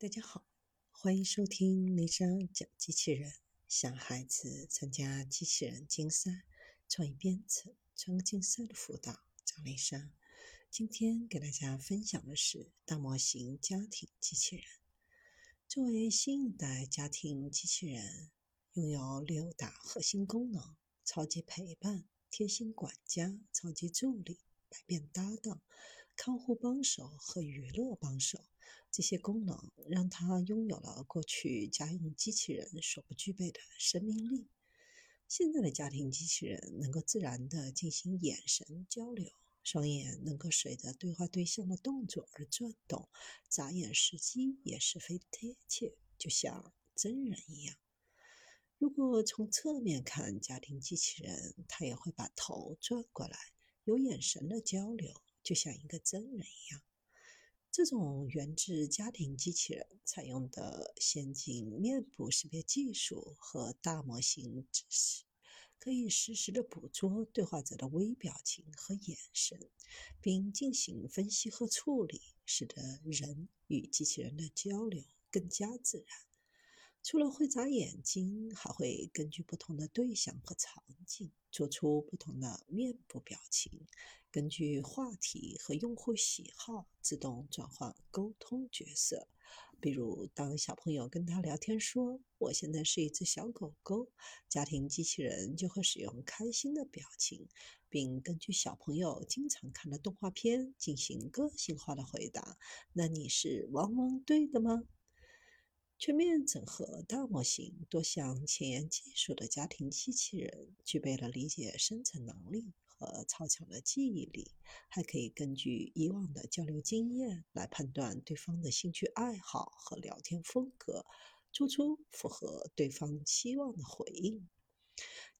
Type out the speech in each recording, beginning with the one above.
大家好，欢迎收听丽莎讲机器人。想孩子参加机器人竞赛、创意编程、创客竞赛的辅导，找丽莎。今天给大家分享的是大模型家庭机器人。作为新一代家庭机器人，拥有六大核心功能：超级陪伴、贴心管家、超级助理、百变搭档。看护帮手和娱乐帮手，这些功能让它拥有了过去家用机器人所不具备的生命力。现在的家庭机器人能够自然地进行眼神交流，双眼能够随着对话对象的动作而转动，眨眼时机也十分贴切，就像真人一样。如果从侧面看家庭机器人，它也会把头转过来，有眼神的交流。就像一个真人一样，这种源自家庭机器人采用的先进面部识别技术和大模型知识，可以实时的捕捉对话者的微表情和眼神，并进行分析和处理，使得人与机器人的交流更加自然。除了会眨眼睛，还会根据不同的对象和场景做出不同的面部表情。根据话题和用户喜好，自动转换沟通角色。比如，当小朋友跟他聊天说“我现在是一只小狗狗”，家庭机器人就会使用开心的表情，并根据小朋友经常看的动画片进行个性化的回答。那你是汪汪队的吗？全面整合大模型、多项前沿技术的家庭机器人，具备了理解生成能力。和超强的记忆力，还可以根据以往的交流经验来判断对方的兴趣爱好和聊天风格，做出符合对方期望的回应。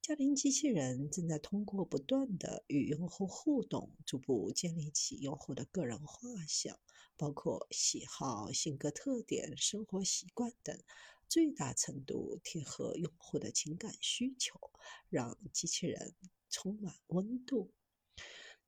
家庭机器人正在通过不断的与用户互动，逐步建立起用户的个人画像，包括喜好、性格特点、生活习惯等，最大程度贴合用户的情感需求，让机器人。充满温度。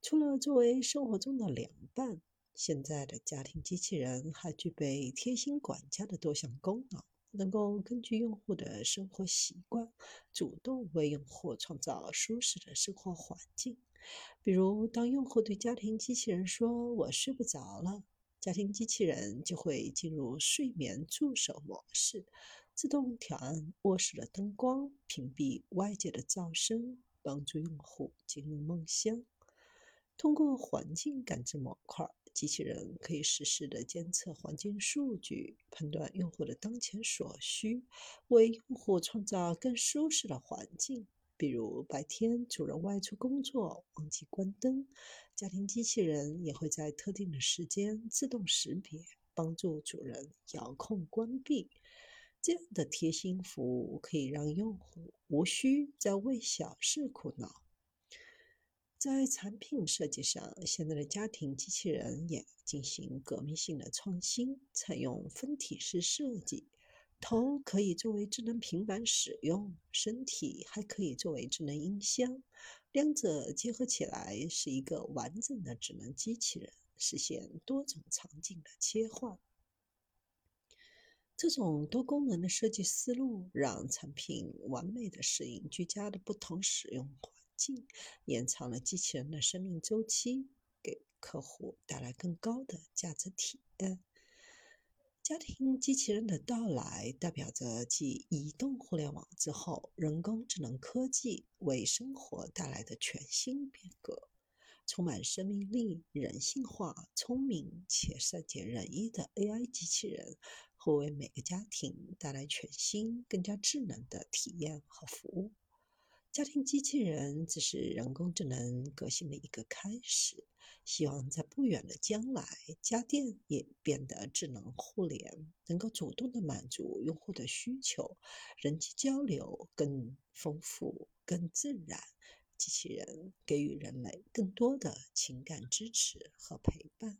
除了作为生活中的凉拌，现在的家庭机器人还具备贴心管家的多项功能，能够根据用户的生活习惯，主动为用户创造舒适的生活环境。比如，当用户对家庭机器人说“我睡不着了”，家庭机器人就会进入睡眠助手模式，自动调暗卧室的灯光，屏蔽外界的噪声。帮助用户进入梦乡。通过环境感知模块，机器人可以实时的监测环境数据，判断用户的当前所需，为用户创造更舒适的环境。比如白天主人外出工作忘记关灯，家庭机器人也会在特定的时间自动识别，帮助主人遥控关闭。这样的贴心服务可以让用户无需再为小事苦恼。在产品设计上，现在的家庭机器人也进行革命性的创新，采用分体式设计，头可以作为智能平板使用，身体还可以作为智能音箱，两者结合起来是一个完整的智能机器人，实现多种场景的切换。这种多功能的设计思路，让产品完美的适应居家的不同使用环延长了机器人的生命周期，给客户带来更高的价值体验。家庭机器人的到来，代表着继移动互联网之后，人工智能科技为生活带来的全新变革。充满生命力、人性化、聪明且善解人意的 AI 机器人。会为每个家庭带来全新、更加智能的体验和服务。家庭机器人只是人工智能革新的一个开始。希望在不远的将来，家电也变得智能互联，能够主动的满足用户的需求，人机交流更丰富、更自然。机器人给予人类更多的情感支持和陪伴。